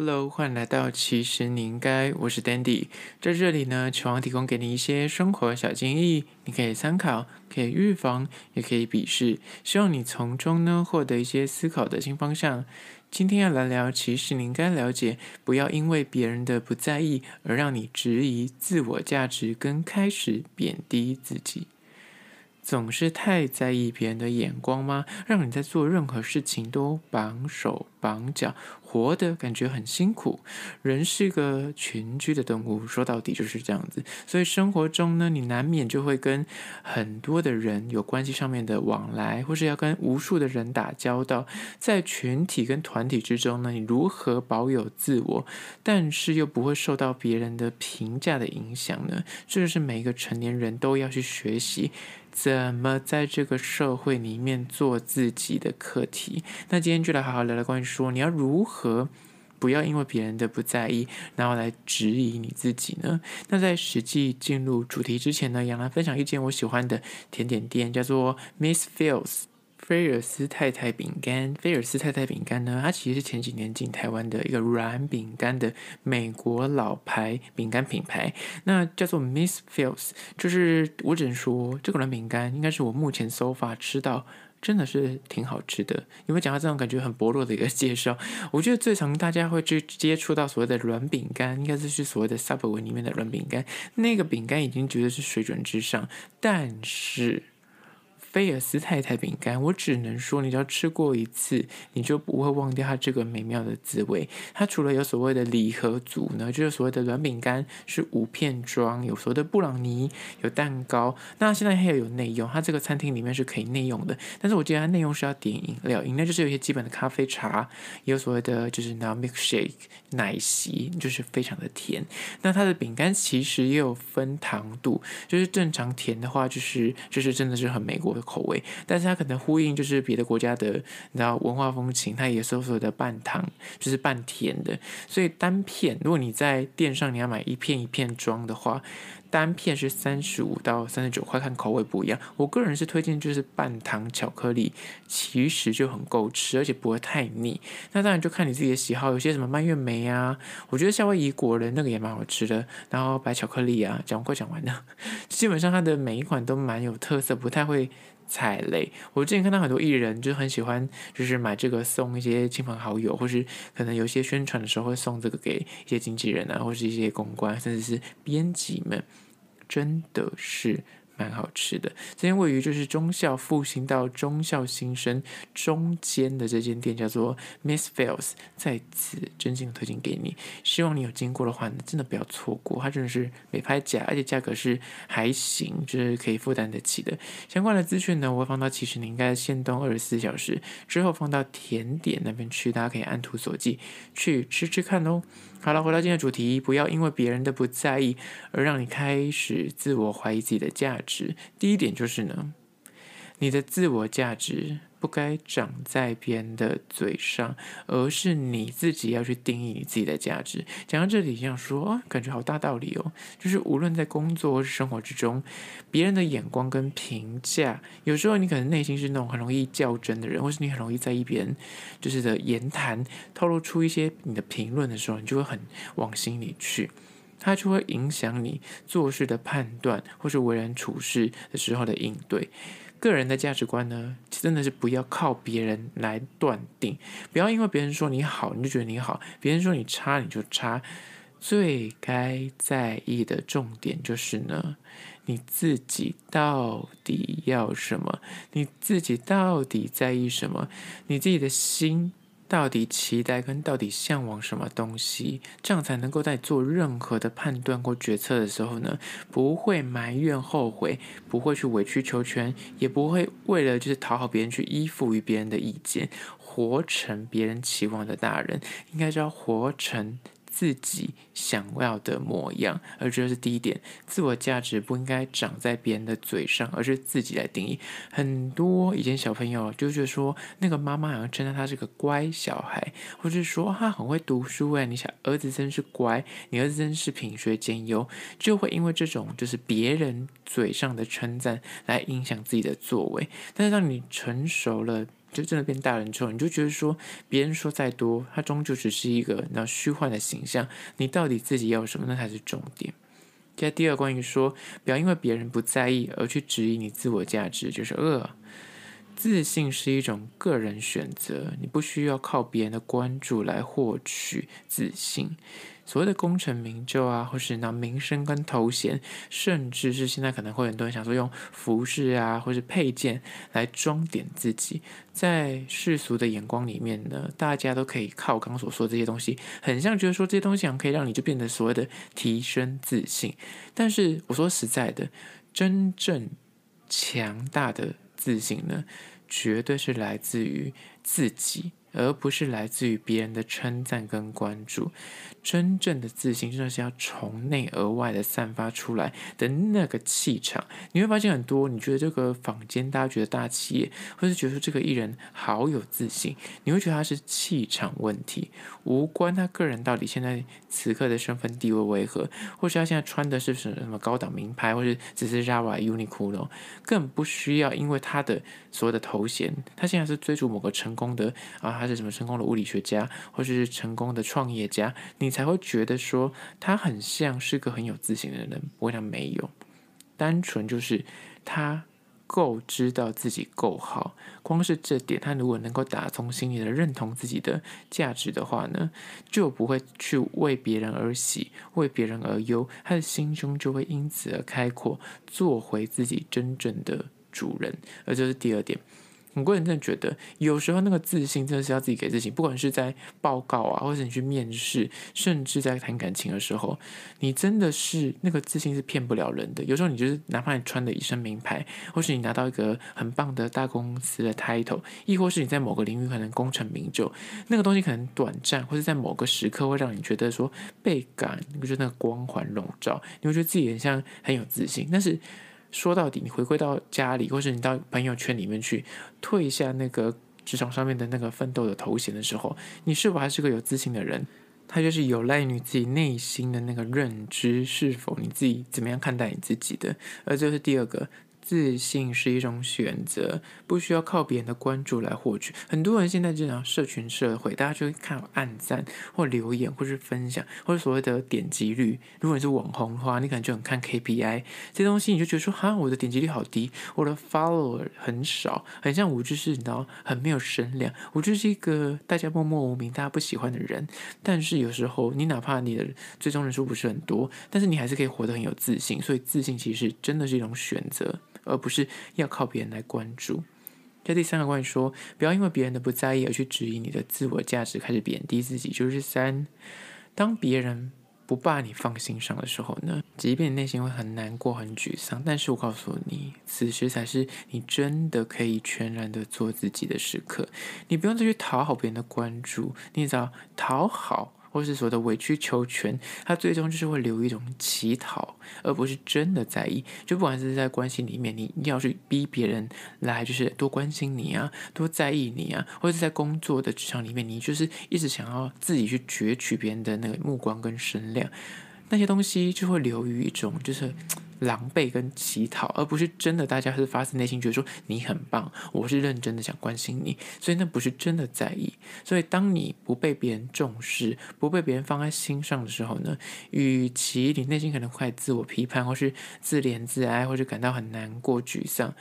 Hello，欢迎来到其实你应该，我是 Dandy，在这里呢，期望提供给你一些生活小建议，你可以参考，可以预防，也可以鄙视，希望你从中呢获得一些思考的新方向。今天要来聊，其实你应该了解，不要因为别人的不在意而让你质疑自我价值，跟开始贬低自己。总是太在意别人的眼光吗？让你在做任何事情都绑手绑脚，活得感觉很辛苦。人是个群居的动物，说到底就是这样子。所以生活中呢，你难免就会跟很多的人有关系上面的往来，或是要跟无数的人打交道。在群体跟团体之中呢，你如何保有自我，但是又不会受到别人的评价的影响呢？这就是每一个成年人都要去学习。怎么在这个社会里面做自己的课题？那今天就来好好聊聊关于说，你要如何不要因为别人的不在意，然后来质疑你自己呢？那在实际进入主题之前呢，杨澜分享一间我喜欢的甜点店，叫做 Miss Fields。菲尔斯太太饼干，菲尔斯太太饼干呢，它其实是前几年进台湾的一个软饼干的美国老牌饼干品牌，那叫做 Miss Phil's，就是我只能说这个软饼干应该是我目前 so far 吃到真的是挺好吃的。有没有讲到这种感觉很薄弱的一个介绍？我觉得最常大家会去接触到所谓的软饼干，应该是去所谓的 Subway 里面的软饼干，那个饼干已经绝对是水准之上，但是。菲尔斯太太饼干，我只能说，你只要吃过一次，你就不会忘掉它这个美妙的滋味。它除了有所谓的礼盒组呢，就是所谓的软饼干是五片装，有所谓的布朗尼，有蛋糕。那现在还有有内用，它这个餐厅里面是可以内用的。但是我记得它内用是要点饮料，饮料就是有一些基本的咖啡茶，也有所谓的就是拿 milkshake 奶昔，就是非常的甜。那它的饼干其实也有分糖度，就是正常甜的话，就是就是真的是很美国的。口味，但是它可能呼应就是别的国家的，你知道文化风情，它也是所谓的半糖，就是半甜的。所以单片，如果你在店上你要买一片一片装的话，单片是三十五到三十九块，看口味不一样。我个人是推荐就是半糖巧克力，其实就很够吃，而且不会太腻。那当然就看你自己的喜好，有些什么蔓越莓啊，我觉得夏威夷果仁那个也蛮好吃的。然后白巧克力啊，讲快讲完了，基本上它的每一款都蛮有特色，不太会踩雷。我之前看到很多艺人就很喜欢，就是买这个送一些亲朋好友，或是可能有些宣传的时候会送这个给一些经纪人啊，或是一些公关，甚至是编辑们。真的是蛮好吃的。这间位于就是忠孝复兴到忠孝新生中间的这间店叫做 Miss Phil's，在此真心推荐给你。希望你有经过的话，真的不要错过。它真的是没拍假，而且价格是还行，就是可以负担得起的。相关的资讯呢，我会放到其实你应该先动二十四小时之后放到甜点那边去，大家可以按图索骥去吃吃看哦。好了，回到今天的主题，不要因为别人的不在意而让你开始自我怀疑自己的价值。第一点就是呢，你的自我价值。不该长在别人的嘴上，而是你自己要去定义你自己的价值。讲到这里，想说啊，感觉好大道理哦。就是无论在工作或是生活之中，别人的眼光跟评价，有时候你可能内心是那种很容易较真的人，或是你很容易在意别人就是的言谈，透露出一些你的评论的时候，你就会很往心里去，它就会影响你做事的判断，或是为人处事的时候的应对。个人的价值观呢，真的是不要靠别人来断定，不要因为别人说你好，你就觉得你好；别人说你差，你就差。最该在意的重点就是呢，你自己到底要什么？你自己到底在意什么？你自己的心。到底期待跟到底向往什么东西，这样才能够在做任何的判断或决策的时候呢，不会埋怨后悔，不会去委曲求全，也不会为了就是讨好别人去依附于别人的意见，活成别人期望的大人，应该是要活成。自己想要的模样，而这是第一点。自我价值不应该长在别人的嘴上，而是自己来定义。很多以前小朋友就觉得说，那个妈妈好像称赞他是个乖小孩，或者说他很会读书，哎，你想儿子真是乖，你儿子真是品学兼优，就会因为这种就是别人嘴上的称赞来影响自己的作为。但是当你成熟了。就真的变大人之后，你就觉得说，别人说再多，他终究只是一个那虚幻的形象。你到底自己要什么，那才是重点。接第二，关于说，不要因为别人不在意而去质疑你自我价值，就是恶。自信是一种个人选择，你不需要靠别人的关注来获取自信。所谓的功成名就啊，或是拿名声跟头衔，甚至是现在可能会很多人想说用服饰啊，或是配件来装点自己，在世俗的眼光里面呢，大家都可以靠刚刚所说这些东西，很像觉得说这些东西可以让你就变得所谓的提升自信。但是我说实在的，真正强大的。自信呢，绝对是来自于自己。而不是来自于别人的称赞跟关注，真正的自信真的是要从内而外的散发出来的那个气场。你会发现很多，你觉得这个坊间大家觉得大企业，或是觉得说这个艺人好有自信，你会觉得他是气场问题，无关他个人到底现在此刻的身份地位为何，或是他现在穿的是什么高档名牌，或是只是 Java、Uniqlo，更不需要因为他的所有的头衔，他现在是追逐某个成功的啊。他是什么成功的物理学家，或者是成功的创业家，你才会觉得说他很像是个很有自信的人。我想没有，单纯就是他够知道自己够好，光是这点，他如果能够打从心里的认同自己的价值的话呢，就不会去为别人而喜，为别人而忧，他的心胸就会因此而开阔，做回自己真正的主人。而这是第二点。很多人真的觉得，有时候那个自信真的是要自己给自己。不管是在报告啊，或者你去面试，甚至在谈感情的时候，你真的是那个自信是骗不了人的。有时候你就是哪怕你穿的一身名牌，或是你拿到一个很棒的大公司的 title，亦或是你在某个领域可能功成名就，那个东西可能短暂，或者在某个时刻会让你觉得说倍感，就是那个光环笼罩，你会觉得自己很像很有自信，但是。说到底，你回归到家里，或是你到朋友圈里面去，退一下那个职场上面的那个奋斗的头衔的时候，你是否还是个有自信的人？他就是有赖于你自己内心的那个认知，是否你自己怎么样看待你自己的？而这是第二个。自信是一种选择，不需要靠别人的关注来获取。很多人现在这样社群社会，大家就会看按赞或留言，或是分享，或者所谓的点击率。如果你是网红的话，你可能就很看 KPI 这些东西，你就觉得说，哈，我的点击率好低，我的 follower 很少，很像我就是你知道很没有声量，我就是一个大家默默无名、大家不喜欢的人。但是有时候，你哪怕你的最终人数不是很多，但是你还是可以活得很有自信。所以，自信其实真的是一种选择。而不是要靠别人来关注。这第三个关于说，不要因为别人的不在意而去质疑你的自我价值，开始贬低自己。就是三，当别人不把你放心上的时候呢，即便你内心会很难过、很沮丧，但是我告诉你，此时才是你真的可以全然的做自己的时刻。你不用再去讨好别人的关注，你只要讨好。或是所谓的委曲求全，他最终就是会留一种乞讨，而不是真的在意。就不管是在关系里面，你要去逼别人来，就是多关心你啊，多在意你啊，或者在工作的职场里面，你就是一直想要自己去攫取别人的那个目光跟声量，那些东西就会留于一种就是。狼狈跟乞讨，而不是真的，大家是发自内心觉得说你很棒，我是认真的想关心你，所以那不是真的在意。所以当你不被别人重视，不被别人放在心上的时候呢，与其你内心可能会自我批判，或是自怜自哀，或是感到很难过、沮丧，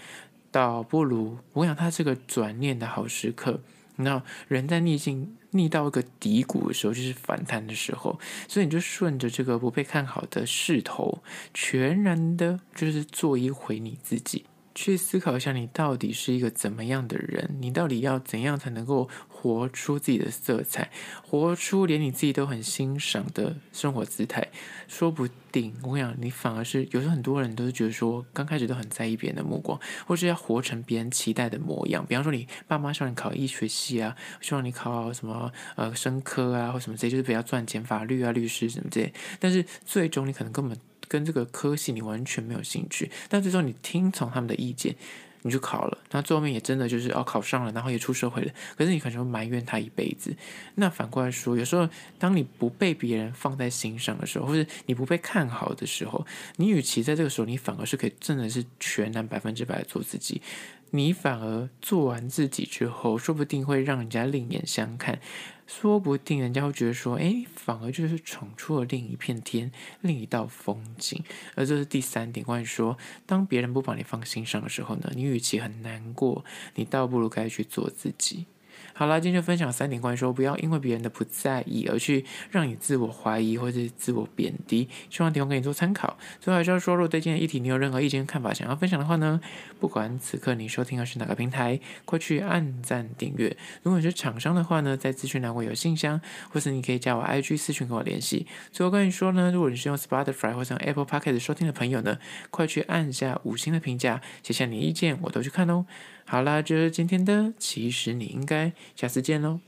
倒不如我想他是个转念的好时刻。那人在逆境。逆到一个低谷的时候，就是反弹的时候，所以你就顺着这个不被看好的势头，全然的，就是做一回你自己，去思考一下，你到底是一个怎么样的人，你到底要怎样才能够活出自己的色彩，活出连你自己都很欣赏的生活姿态，说不定我跟你讲，你反而是有时候很多人都是觉得说，刚开始都很在意别人的目光，或是要活成别人期待的模样。比方说，你爸妈希望你考医学系啊，希望你考什么呃生科啊，或什么这些，就是比较赚钱，法律啊、律师什么这些。但是最终你可能根本跟这个科系你完全没有兴趣，但最终你听从他们的意见。你就考了，那最后面也真的就是哦考上了，然后也出社会了。可是你可能会埋怨他一辈子。那反过来说，有时候当你不被别人放在心上的时候，或者你不被看好的时候，你与其在这个时候，你反而是可以真的是全然百分之百做自己。你反而做完自己之后，说不定会让人家另眼相看，说不定人家会觉得说，哎，反而就是闯出了另一片天，另一道风景。而这是第三点，关于说，当别人不把你放心上的时候呢，你与其很难过，你倒不如该去做自己。好啦，今天就分享三点关于说，不要因为别人的不在意而去让你自我怀疑或者自我贬低，希望提供给你做参考。最后还是要说，如果对今天的议题你有任何意见看法想要分享的话呢，不管此刻你收听的是哪个平台，快去按赞订阅。如果你是厂商的话呢，在资讯栏会有信箱，或是你可以加我 IG 私讯跟我联系。最后跟你说呢，如果你是用 Spotify 或者用 Apple Podcast 收听的朋友呢，快去按下五星的评价，写下你的意见，我都去看哦。好啦，这是今天的，其实你应该下次见喽。